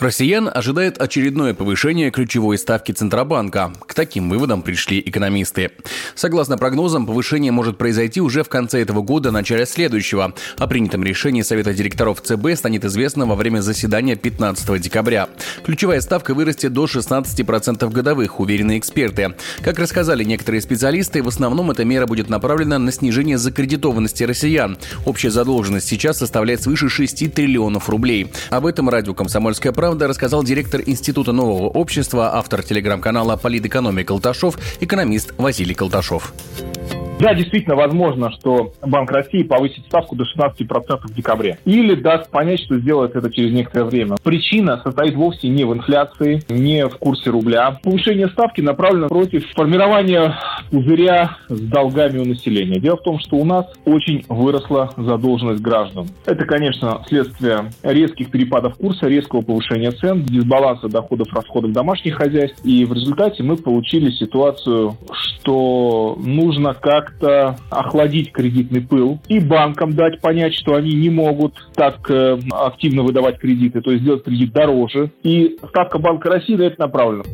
Россиян ожидает очередное повышение ключевой ставки Центробанка. К таким выводам пришли экономисты. Согласно прогнозам, повышение может произойти уже в конце этого года, начале следующего. О принятом решении Совета директоров ЦБ станет известно во время заседания 15 декабря. Ключевая ставка вырастет до 16% годовых, уверены эксперты. Как рассказали некоторые специалисты, в основном эта мера будет направлена на снижение закредитованности россиян. Общая задолженность сейчас составляет свыше 6 триллионов рублей. Об этом радио «Комсомольская правда» правда, рассказал директор Института нового общества, автор телеграм-канала «Политэкономия Колташов», экономист Василий Колташов. Да, действительно, возможно, что Банк России повысит ставку до 16% в декабре. Или даст понять, что сделает это через некоторое время. Причина состоит вовсе не в инфляции, не в курсе рубля. Повышение ставки направлено против формирования пузыря с долгами у населения. Дело в том, что у нас очень выросла задолженность граждан. Это, конечно, следствие резких перепадов курса, резкого повышения цен, дисбаланса доходов, расходов домашних хозяйств. И в результате мы получили ситуацию, что нужно как как-то охладить кредитный пыл и банкам дать понять, что они не могут так э, активно выдавать кредиты, то есть сделать кредит дороже. И ставка Банка России на это направлена.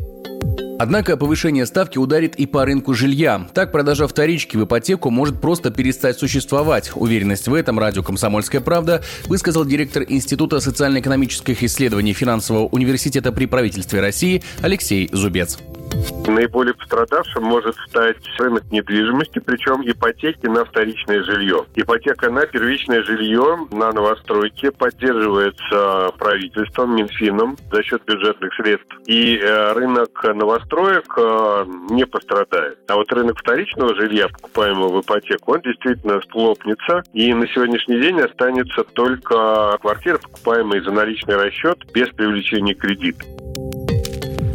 Однако повышение ставки ударит и по рынку жилья. Так продажа вторички в ипотеку может просто перестать существовать. Уверенность в этом радио «Комсомольская правда» высказал директор Института социально-экономических исследований Финансового университета при правительстве России Алексей Зубец. Наиболее пострадавшим может стать рынок недвижимости, причем ипотеки на вторичное жилье. Ипотека на первичное жилье, на новостройки поддерживается правительством, Минфином за счет бюджетных средств. И э, рынок новостроек э, не пострадает. А вот рынок вторичного жилья, покупаемого в ипотеку, он действительно схлопнется. И на сегодняшний день останется только квартира, покупаемая за наличный расчет без привлечения кредита.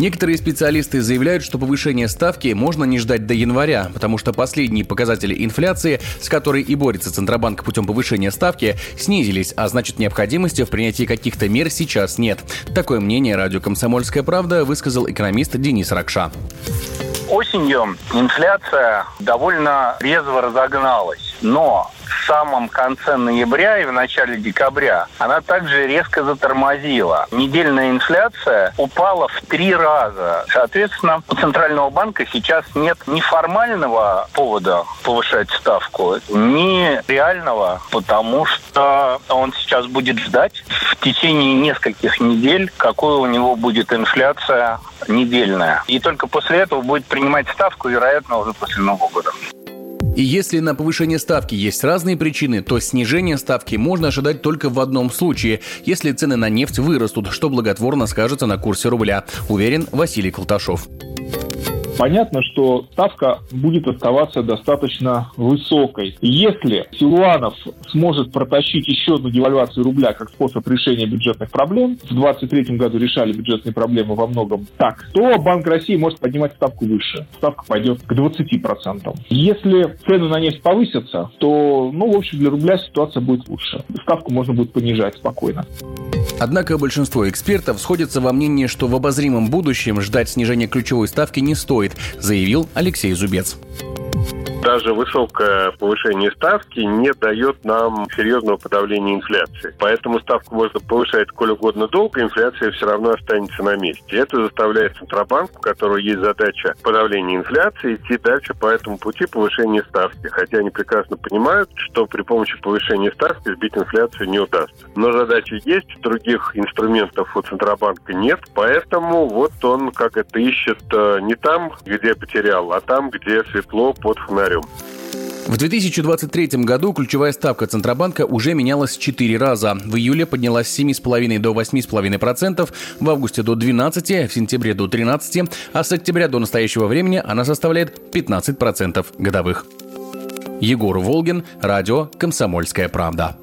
Некоторые специалисты заявляют, что повышение ставки можно не ждать до января, потому что последние показатели инфляции, с которой и борется Центробанк путем повышения ставки, снизились, а значит необходимости в принятии каких-то мер сейчас нет. Такое мнение радио «Комсомольская правда» высказал экономист Денис Ракша. Осенью инфляция довольно резво разогналась, но в самом конце ноября и в начале декабря она также резко затормозила. Недельная инфляция упала в три раза. Соответственно, у Центрального банка сейчас нет ни формального повода повышать ставку, ни реального, потому что он сейчас будет ждать в течение нескольких недель, какой у него будет инфляция недельная. И только после этого будет принимать ставку, вероятно, уже после Нового года. И если на повышение ставки есть разные причины, то снижение ставки можно ожидать только в одном случае, если цены на нефть вырастут, что благотворно скажется на курсе рубля, уверен Василий Колташов. Понятно, что ставка будет оставаться достаточно высокой. Если Силуанов сможет протащить еще одну девальвацию рубля как способ решения бюджетных проблем, в 2023 году решали бюджетные проблемы во многом так, то Банк России может поднимать ставку выше. Ставка пойдет к 20%. Если цены на нефть повысятся, то, ну, в общем, для рубля ситуация будет лучше. Ставку можно будет понижать спокойно. Однако большинство экспертов сходятся во мнении, что в обозримом будущем ждать снижения ключевой ставки не стоит, заявил Алексей Зубец даже высокое повышение ставки не дает нам серьезного подавления инфляции. Поэтому ставку можно повышать сколь угодно долго, инфляция все равно останется на месте. Это заставляет Центробанк, у которого есть задача подавления инфляции, идти дальше по этому пути повышения ставки. Хотя они прекрасно понимают, что при помощи повышения ставки сбить инфляцию не удастся. Но задача есть, других инструментов у Центробанка нет, поэтому вот он как это ищет э, не там, где потерял, а там, где светло под фонарем фонарем. В 2023 году ключевая ставка Центробанка уже менялась 4 раза. В июле поднялась с 7,5 до 8,5%, в августе до 12%, в сентябре до 13%, а с октября до настоящего времени она составляет 15% годовых. Егор Волгин, радио «Комсомольская правда».